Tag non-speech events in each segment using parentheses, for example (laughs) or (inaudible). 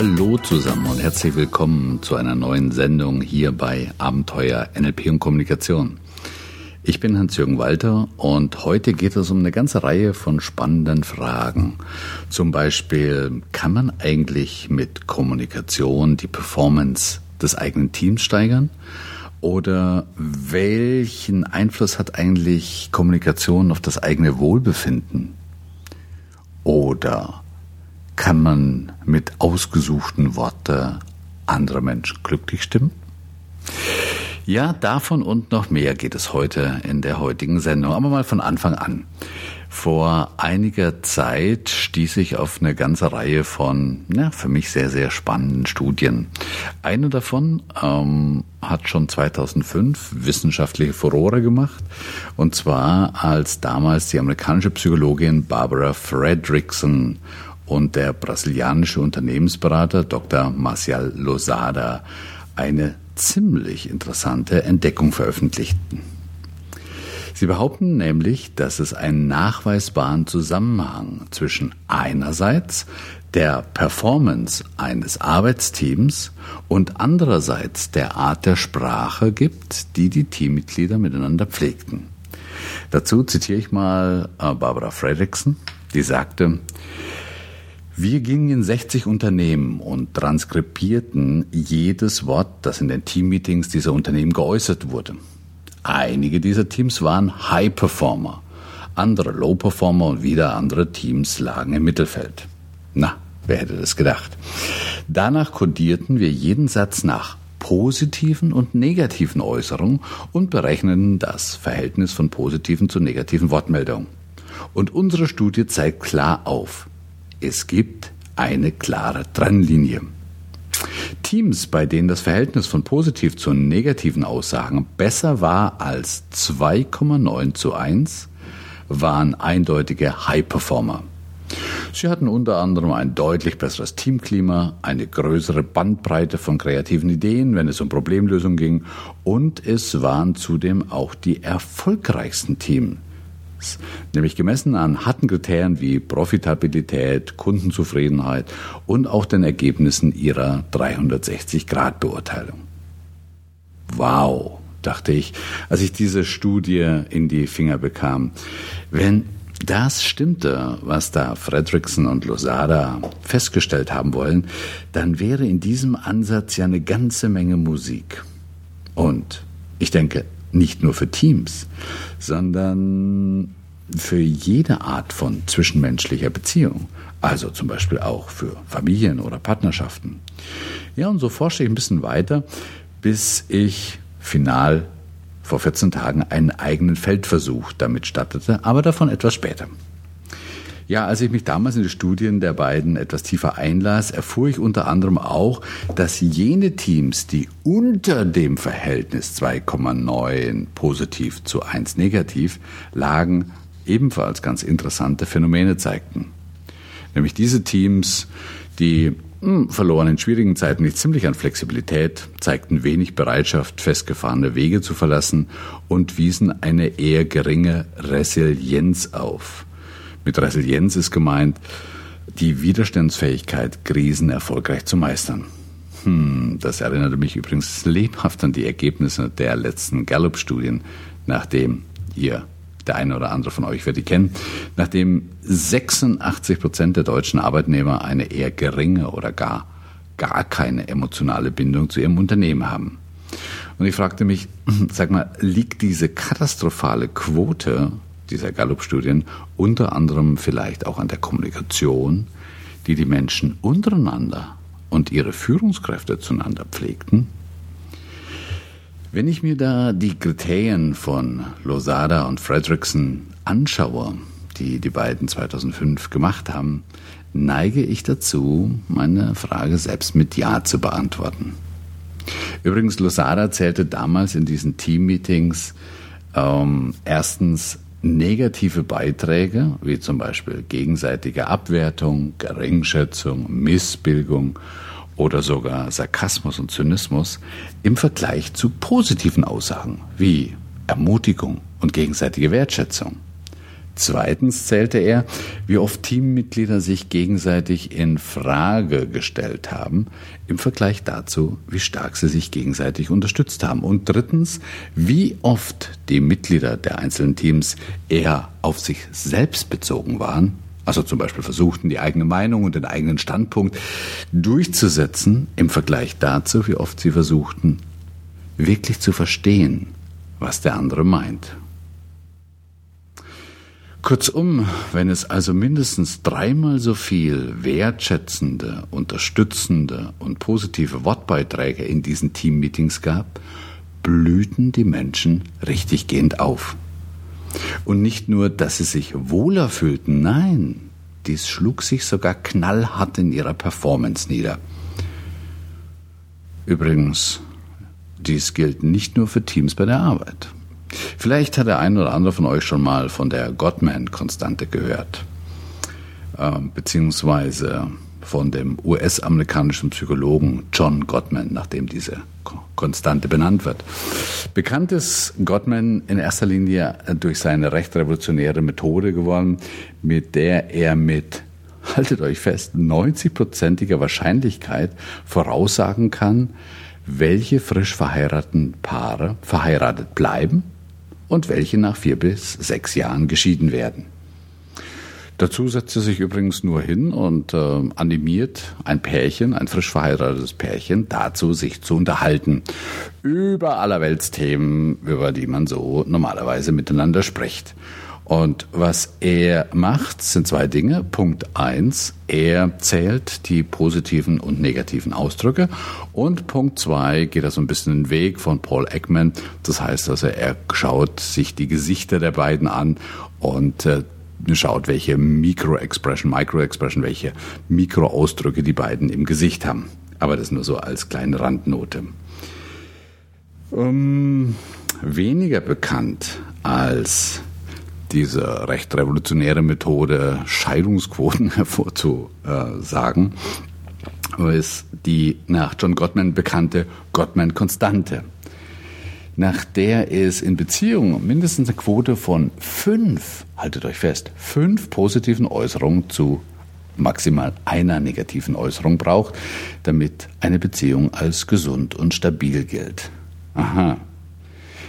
Hallo zusammen und herzlich willkommen zu einer neuen Sendung hier bei Abenteuer NLP und Kommunikation. Ich bin Hans-Jürgen Walter und heute geht es um eine ganze Reihe von spannenden Fragen. Zum Beispiel, kann man eigentlich mit Kommunikation die Performance des eigenen Teams steigern? Oder welchen Einfluss hat eigentlich Kommunikation auf das eigene Wohlbefinden? Oder kann man mit ausgesuchten Worten andere Menschen glücklich stimmen? Ja, davon und noch mehr geht es heute in der heutigen Sendung. Aber mal von Anfang an. Vor einiger Zeit stieß ich auf eine ganze Reihe von, ja, für mich sehr, sehr spannenden Studien. Eine davon ähm, hat schon 2005 wissenschaftliche Furore gemacht. Und zwar als damals die amerikanische Psychologin Barbara Fredrickson und der brasilianische Unternehmensberater Dr. Marcial Lozada eine ziemlich interessante Entdeckung veröffentlichten. Sie behaupten nämlich, dass es einen nachweisbaren Zusammenhang zwischen einerseits der Performance eines Arbeitsteams und andererseits der Art der Sprache gibt, die die Teammitglieder miteinander pflegten. Dazu zitiere ich mal äh, Barbara Fredrickson, die sagte, wir gingen in 60 Unternehmen und transkribierten jedes Wort, das in den Teammeetings dieser Unternehmen geäußert wurde. Einige dieser Teams waren High Performer, andere Low Performer und wieder andere Teams lagen im Mittelfeld. Na, wer hätte das gedacht? Danach kodierten wir jeden Satz nach positiven und negativen Äußerungen und berechneten das Verhältnis von positiven zu negativen Wortmeldungen. Und unsere Studie zeigt klar auf, es gibt eine klare Trennlinie. Teams, bei denen das Verhältnis von positiv zu negativen Aussagen besser war als 2,9 zu 1, waren eindeutige High Performer. Sie hatten unter anderem ein deutlich besseres Teamklima, eine größere Bandbreite von kreativen Ideen, wenn es um Problemlösung ging, und es waren zudem auch die erfolgreichsten Teams nämlich gemessen an harten Kriterien wie Profitabilität, Kundenzufriedenheit und auch den Ergebnissen ihrer 360-Grad-Beurteilung. Wow, dachte ich, als ich diese Studie in die Finger bekam. Wenn das stimmte, was da Fredrickson und Losada festgestellt haben wollen, dann wäre in diesem Ansatz ja eine ganze Menge Musik. Und ich denke, nicht nur für Teams, sondern für jede Art von zwischenmenschlicher Beziehung. Also zum Beispiel auch für Familien oder Partnerschaften. Ja, und so forschte ich ein bisschen weiter, bis ich final vor 14 Tagen einen eigenen Feldversuch damit stattete, aber davon etwas später. Ja, als ich mich damals in die Studien der beiden etwas tiefer einlas, erfuhr ich unter anderem auch, dass jene Teams, die unter dem Verhältnis 2,9 positiv zu 1 negativ lagen, ebenfalls ganz interessante Phänomene zeigten. Nämlich diese Teams, die hm, verloren in schwierigen Zeiten nicht ziemlich an Flexibilität, zeigten wenig Bereitschaft, festgefahrene Wege zu verlassen und wiesen eine eher geringe Resilienz auf. Mit Resilienz ist gemeint, die Widerstandsfähigkeit, Krisen erfolgreich zu meistern. Hm, das erinnerte mich übrigens lebhaft an die Ergebnisse der letzten Gallup-Studien, nachdem ihr, der eine oder andere von euch wird die kennen, nachdem 86 Prozent der deutschen Arbeitnehmer eine eher geringe oder gar gar keine emotionale Bindung zu ihrem Unternehmen haben. Und ich fragte mich, sag mal, liegt diese katastrophale Quote dieser Gallup-Studien unter anderem vielleicht auch an der Kommunikation, die die Menschen untereinander und ihre Führungskräfte zueinander pflegten? Wenn ich mir da die Kriterien von Losada und Fredrickson anschaue, die die beiden 2005 gemacht haben, neige ich dazu, meine Frage selbst mit Ja zu beantworten. Übrigens, Losada zählte damals in diesen Team-Meetings ähm, erstens negative Beiträge, wie zum Beispiel gegenseitige Abwertung, Geringschätzung, Missbilligung oder sogar Sarkasmus und Zynismus im Vergleich zu positiven Aussagen wie Ermutigung und gegenseitige Wertschätzung. Zweitens zählte er, wie oft Teammitglieder sich gegenseitig in Frage gestellt haben, im Vergleich dazu, wie stark sie sich gegenseitig unterstützt haben. Und drittens, wie oft die Mitglieder der einzelnen Teams eher auf sich selbst bezogen waren, also zum Beispiel versuchten, die eigene Meinung und den eigenen Standpunkt durchzusetzen, im Vergleich dazu, wie oft sie versuchten, wirklich zu verstehen, was der andere meint. Kurzum, wenn es also mindestens dreimal so viel wertschätzende, unterstützende und positive Wortbeiträge in diesen Teammeetings gab, blühten die Menschen richtiggehend auf. Und nicht nur, dass sie sich wohler fühlten, nein, dies schlug sich sogar knallhart in ihrer Performance nieder. Übrigens, dies gilt nicht nur für Teams bei der Arbeit. Vielleicht hat der ein oder andere von euch schon mal von der Gottman-Konstante gehört, äh, beziehungsweise von dem US-amerikanischen Psychologen John Gottman, nachdem diese Konstante benannt wird. Bekannt ist Gottman in erster Linie durch seine recht revolutionäre Methode geworden, mit der er mit, (laughs) haltet euch fest, 90-prozentiger Wahrscheinlichkeit voraussagen kann, welche frisch verheirateten Paare verheiratet bleiben und welche nach vier bis sechs Jahren geschieden werden. Dazu setzt er sich übrigens nur hin und äh, animiert ein Pärchen, ein frisch verheiratetes Pärchen, dazu, sich zu unterhalten über allerweltsthemen, über die man so normalerweise miteinander spricht. Und was er macht, sind zwei Dinge. Punkt eins, er zählt die positiven und negativen Ausdrücke. Und Punkt zwei geht er so ein bisschen den Weg von Paul Ekman. Das heißt also, er schaut sich die Gesichter der beiden an und äh, schaut, welche Micro-Expression, Micro-Expression, welche Mikroausdrücke die beiden im Gesicht haben. Aber das nur so als kleine Randnote. Ähm, weniger bekannt als diese recht revolutionäre Methode, Scheidungsquoten (laughs) hervorzusagen, ist die nach John Gottman bekannte Gottman-Konstante, nach der es in Beziehungen mindestens eine Quote von fünf, haltet euch fest, fünf positiven Äußerungen zu maximal einer negativen Äußerung braucht, damit eine Beziehung als gesund und stabil gilt. Aha,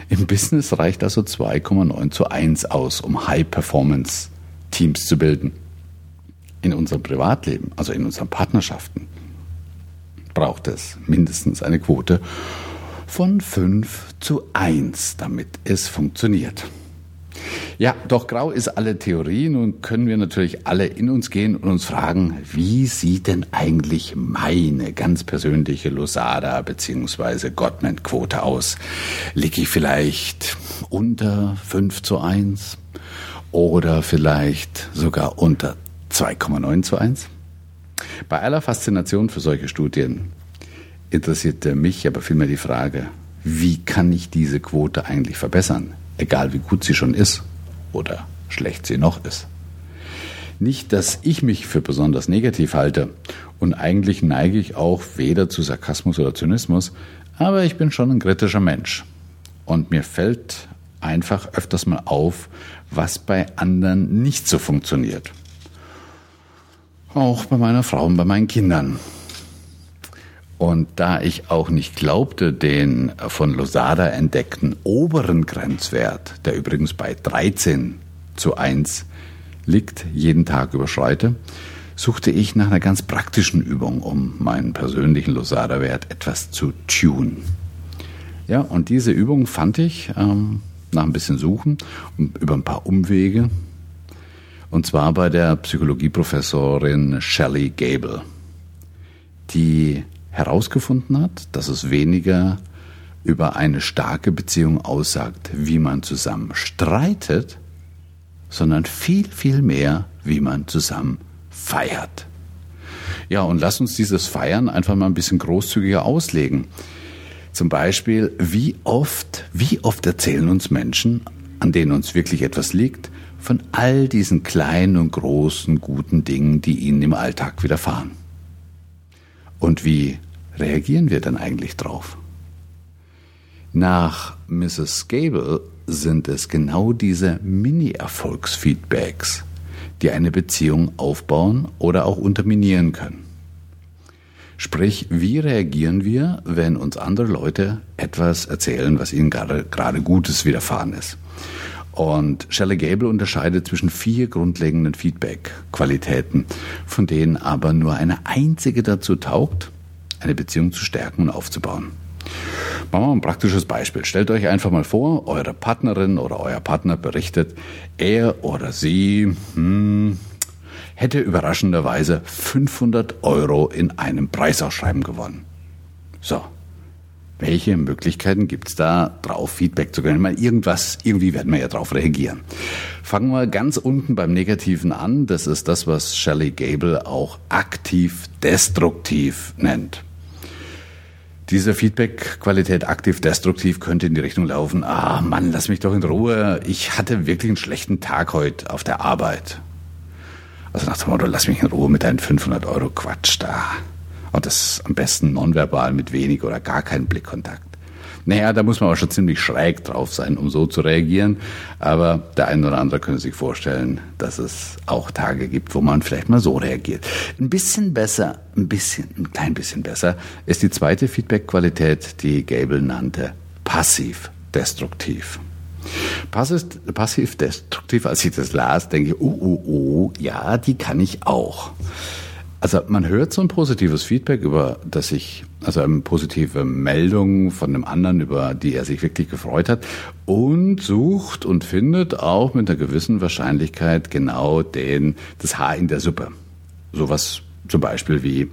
im Business reicht also 2,9 zu 1 aus, um High-Performance-Teams zu bilden. In unserem Privatleben, also in unseren Partnerschaften, braucht es mindestens eine Quote von 5 zu 1, damit es funktioniert. Ja, doch grau ist alle Theorie. Nun können wir natürlich alle in uns gehen und uns fragen, wie sieht denn eigentlich meine ganz persönliche Losada bzw. Gottman-Quote aus? Liege ich vielleicht unter 5 zu 1 oder vielleicht sogar unter 2,9 zu 1? Bei aller Faszination für solche Studien interessierte mich aber vielmehr die Frage, wie kann ich diese Quote eigentlich verbessern, egal wie gut sie schon ist oder schlecht sie noch ist. Nicht, dass ich mich für besonders negativ halte und eigentlich neige ich auch weder zu Sarkasmus oder Zynismus, aber ich bin schon ein kritischer Mensch und mir fällt einfach öfters mal auf, was bei anderen nicht so funktioniert. Auch bei meiner Frau und bei meinen Kindern. Und da ich auch nicht glaubte, den von Losada entdeckten oberen Grenzwert, der übrigens bei 13 zu 1 liegt, jeden Tag überschreite, suchte ich nach einer ganz praktischen Übung, um meinen persönlichen Losada-Wert etwas zu tun. Ja, und diese Übung fand ich ähm, nach ein bisschen Suchen über ein paar Umwege, und zwar bei der Psychologieprofessorin Shelley Gable, die herausgefunden hat, dass es weniger über eine starke Beziehung aussagt, wie man zusammen streitet, sondern viel, viel mehr, wie man zusammen feiert. Ja, und lass uns dieses Feiern einfach mal ein bisschen großzügiger auslegen. Zum Beispiel, wie oft, wie oft erzählen uns Menschen, an denen uns wirklich etwas liegt, von all diesen kleinen und großen guten Dingen, die ihnen im Alltag widerfahren. Und wie reagieren wir dann eigentlich drauf? Nach Mrs. Gable sind es genau diese Mini-Erfolgsfeedbacks, die eine Beziehung aufbauen oder auch unterminieren können. Sprich, wie reagieren wir, wenn uns andere Leute etwas erzählen, was ihnen gerade, gerade Gutes widerfahren ist? Und Shelley Gable unterscheidet zwischen vier grundlegenden Feedback-Qualitäten, von denen aber nur eine einzige dazu taugt, eine Beziehung zu stärken und aufzubauen. Machen wir mal ein praktisches Beispiel. Stellt euch einfach mal vor, eure Partnerin oder euer Partner berichtet, er oder sie hm, hätte überraschenderweise 500 Euro in einem Preisausschreiben gewonnen. So, welche Möglichkeiten gibt's da, drauf Feedback zu können? Irgendwas, irgendwie werden wir ja drauf reagieren. Fangen wir ganz unten beim Negativen an. Das ist das, was Shelley Gable auch aktiv destruktiv nennt. Diese Feedback-Qualität aktiv-destruktiv könnte in die Richtung laufen, ah Mann, lass mich doch in Ruhe, ich hatte wirklich einen schlechten Tag heute auf der Arbeit. Also nach dem Motto, lass mich in Ruhe mit deinen 500 Euro Quatsch da. Und das am besten nonverbal mit wenig oder gar keinem Blickkontakt. Naja, da muss man aber schon ziemlich schräg drauf sein, um so zu reagieren. Aber der eine oder andere könnte sich vorstellen, dass es auch Tage gibt, wo man vielleicht mal so reagiert. Ein bisschen besser, ein bisschen, ein klein bisschen besser ist die zweite Feedback-Qualität, die Gable nannte passiv-destruktiv. Passiv-destruktiv, als ich das las, denke ich, oh, oh, oh, ja, die kann ich auch. Also man hört so ein positives Feedback über, dass ich, also eine positive Meldung von einem anderen, über die er sich wirklich gefreut hat und sucht und findet auch mit einer gewissen Wahrscheinlichkeit genau den, das Haar in der Suppe. Sowas zum Beispiel wie,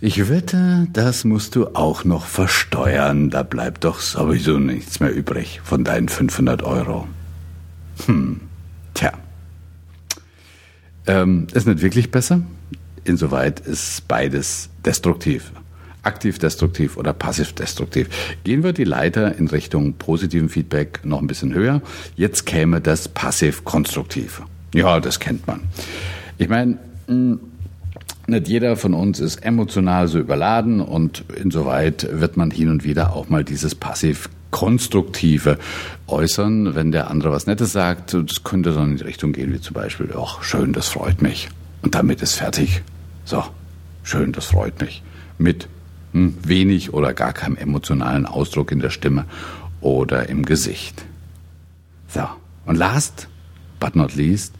ich wette, das musst du auch noch versteuern, da bleibt doch sowieso nichts mehr übrig von deinen 500 Euro. Hm, tja. Ähm, ist nicht wirklich besser. Insoweit ist beides destruktiv. Aktiv-destruktiv oder passiv-destruktiv. Gehen wir die Leiter in Richtung positiven Feedback noch ein bisschen höher. Jetzt käme das passiv-konstruktive. Ja, das kennt man. Ich meine, hm, nicht jeder von uns ist emotional so überladen und insoweit wird man hin und wieder auch mal dieses passiv konstruktive äußern, wenn der andere was Nettes sagt. Das könnte dann in die Richtung gehen, wie zum Beispiel, ach, schön, das freut mich. Und damit ist fertig. So, schön, das freut mich. Mit hm, wenig oder gar keinem emotionalen Ausdruck in der Stimme oder im Gesicht. So, und last but not least,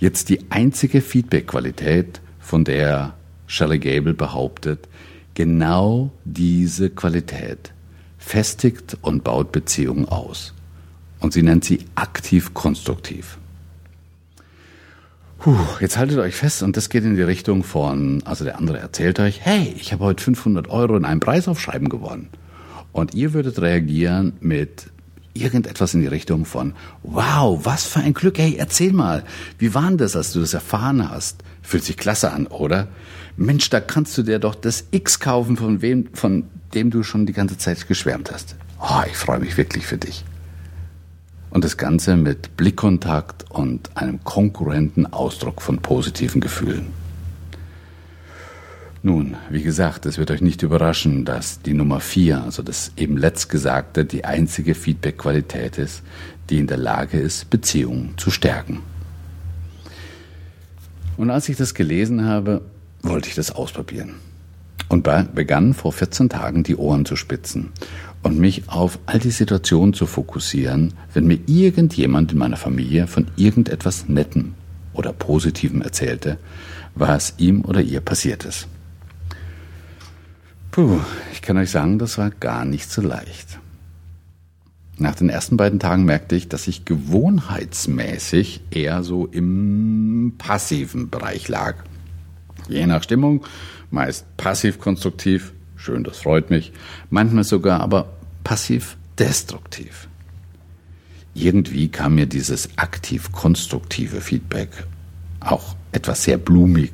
jetzt die einzige Feedback-Qualität, von der Shelley Gable behauptet, genau diese Qualität festigt und baut Beziehungen aus. Und sie nennt sie aktiv konstruktiv. Puh, jetzt haltet euch fest und das geht in die Richtung von, also der andere erzählt euch, hey, ich habe heute 500 Euro in einem Preisaufschreiben gewonnen. Und ihr würdet reagieren mit irgendetwas in die Richtung von, wow, was für ein Glück, hey, erzähl mal, wie war denn das, als du das erfahren hast? Fühlt sich klasse an, oder? Mensch, da kannst du dir doch das X kaufen, von wem, von dem du schon die ganze Zeit geschwärmt hast. Oh, ich freue mich wirklich für dich. Und das Ganze mit Blickkontakt und einem konkurrenten Ausdruck von positiven Gefühlen. Nun, wie gesagt, es wird euch nicht überraschen, dass die Nummer vier, also das eben letztgesagte, die einzige Feedback-Qualität ist, die in der Lage ist, Beziehungen zu stärken. Und als ich das gelesen habe, wollte ich das ausprobieren. Und begann vor 14 Tagen die Ohren zu spitzen und mich auf all die Situationen zu fokussieren, wenn mir irgendjemand in meiner Familie von irgendetwas Nettem oder Positivem erzählte, was ihm oder ihr passiert ist. Puh, ich kann euch sagen, das war gar nicht so leicht. Nach den ersten beiden Tagen merkte ich, dass ich gewohnheitsmäßig eher so im passiven Bereich lag. Je nach Stimmung, meist passiv-konstruktiv, schön, das freut mich, manchmal sogar aber passiv-destruktiv. Irgendwie kam mir dieses aktiv-konstruktive Feedback auch etwas sehr blumig,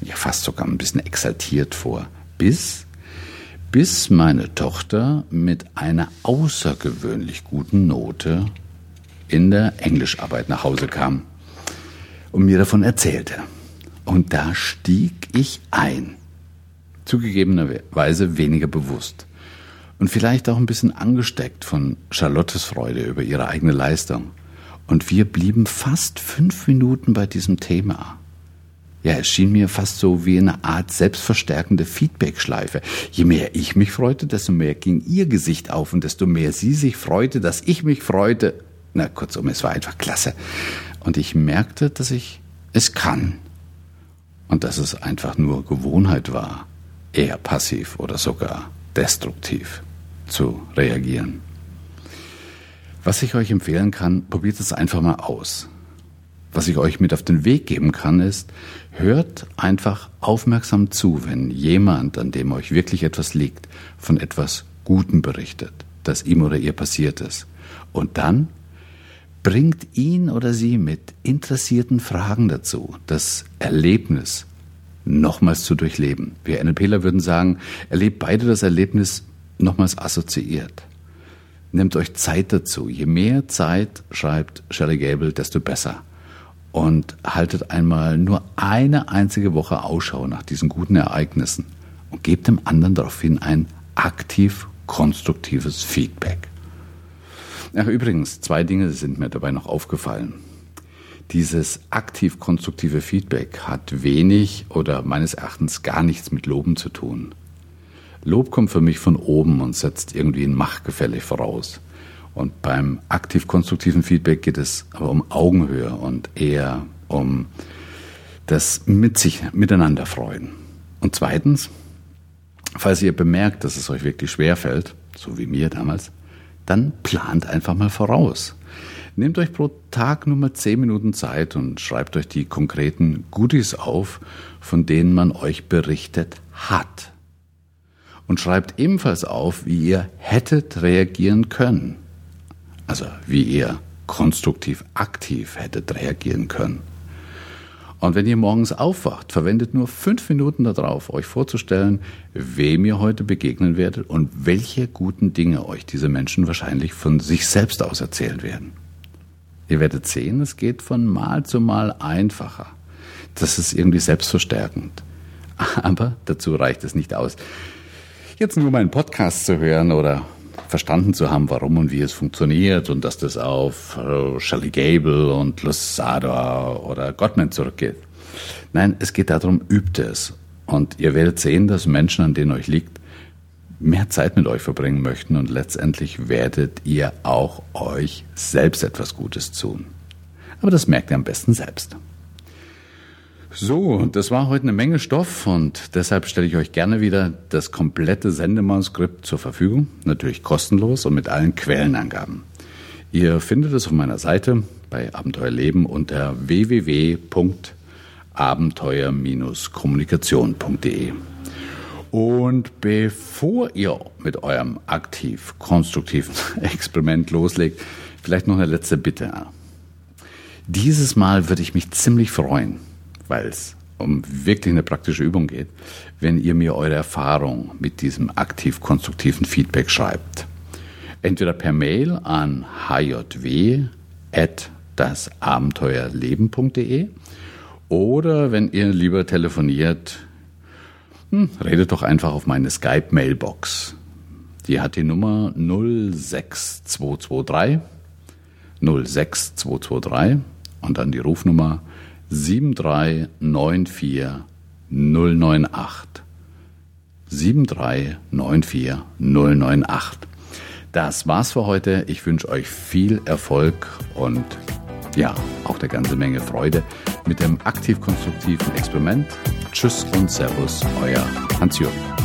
ja fast sogar ein bisschen exaltiert vor, bis bis meine Tochter mit einer außergewöhnlich guten Note in der Englischarbeit nach Hause kam und mir davon erzählte. Und da stieg ich ein. Zugegebenerweise weniger bewusst. und vielleicht auch ein bisschen angesteckt von Charlottes Freude über ihre eigene Leistung. Und wir blieben fast fünf Minuten bei diesem Thema. Ja, es schien mir fast so wie eine Art selbstverstärkende Feedbackschleife. Je mehr ich mich freute, desto mehr ging ihr Gesicht auf und desto mehr sie sich freute, dass ich mich freute. Na, kurzum, es war einfach klasse. Und ich merkte, dass ich es kann. Und dass es einfach nur Gewohnheit war, eher passiv oder sogar destruktiv zu reagieren. Was ich euch empfehlen kann, probiert es einfach mal aus. Was ich euch mit auf den Weg geben kann, ist, hört einfach aufmerksam zu, wenn jemand, an dem euch wirklich etwas liegt, von etwas Gutem berichtet, das ihm oder ihr passiert ist. Und dann bringt ihn oder sie mit interessierten Fragen dazu, das Erlebnis nochmals zu durchleben. Wir NLPler würden sagen, erlebt beide das Erlebnis nochmals assoziiert. Nehmt euch Zeit dazu. Je mehr Zeit, schreibt Shelley Gable, desto besser und haltet einmal nur eine einzige Woche Ausschau nach diesen guten Ereignissen und gebt dem anderen daraufhin ein aktiv konstruktives Feedback. Ach, übrigens, zwei Dinge sind mir dabei noch aufgefallen. Dieses aktiv konstruktive Feedback hat wenig oder meines Erachtens gar nichts mit Loben zu tun. Lob kommt für mich von oben und setzt irgendwie ein Machtgefälle voraus. Und beim aktiv-konstruktiven Feedback geht es aber um Augenhöhe und eher um das mit sich miteinander freuen. Und zweitens, falls ihr bemerkt, dass es euch wirklich schwer fällt, so wie mir damals, dann plant einfach mal voraus. Nehmt euch pro Tag nur mal zehn Minuten Zeit und schreibt euch die konkreten Goodies auf, von denen man euch berichtet hat. Und schreibt ebenfalls auf, wie ihr hättet reagieren können also wie ihr konstruktiv aktiv hättet reagieren können. Und wenn ihr morgens aufwacht, verwendet nur fünf Minuten darauf, euch vorzustellen, wem ihr heute begegnen werdet und welche guten Dinge euch diese Menschen wahrscheinlich von sich selbst aus erzählen werden. Ihr werdet sehen, es geht von Mal zu Mal einfacher. Das ist irgendwie selbstverstärkend. (laughs) Aber dazu reicht es nicht aus, jetzt nur meinen Podcast zu hören oder verstanden zu haben, warum und wie es funktioniert und dass das auf äh, Shelley Gable und Lusada oder Gottman zurückgeht. Nein, es geht darum, übt es. Und ihr werdet sehen, dass Menschen, an denen euch liegt, mehr Zeit mit euch verbringen möchten und letztendlich werdet ihr auch euch selbst etwas Gutes tun. Aber das merkt ihr am besten selbst. So, das war heute eine Menge Stoff und deshalb stelle ich euch gerne wieder das komplette Sendemanuskript zur Verfügung, natürlich kostenlos und mit allen Quellenangaben. Ihr findet es auf meiner Seite bei Abenteuerleben unter www.abenteuer-kommunikation.de. Und bevor ihr mit eurem aktiv konstruktiven (laughs) Experiment loslegt, vielleicht noch eine letzte Bitte. Dieses Mal würde ich mich ziemlich freuen, weil es um wirklich eine praktische Übung geht, wenn ihr mir eure Erfahrung mit diesem aktiv-konstruktiven Feedback schreibt. Entweder per Mail an hjw.dasabenteuerleben.de oder wenn ihr lieber telefoniert, hm, redet doch einfach auf meine Skype-Mailbox. Die hat die Nummer 06223 06223 und dann die Rufnummer 7394 098. 7394 098. Das war's für heute. Ich wünsche euch viel Erfolg und ja, auch eine ganze Menge Freude mit dem aktiv-konstruktiven Experiment. Tschüss und Servus, euer Hans-Jürgen.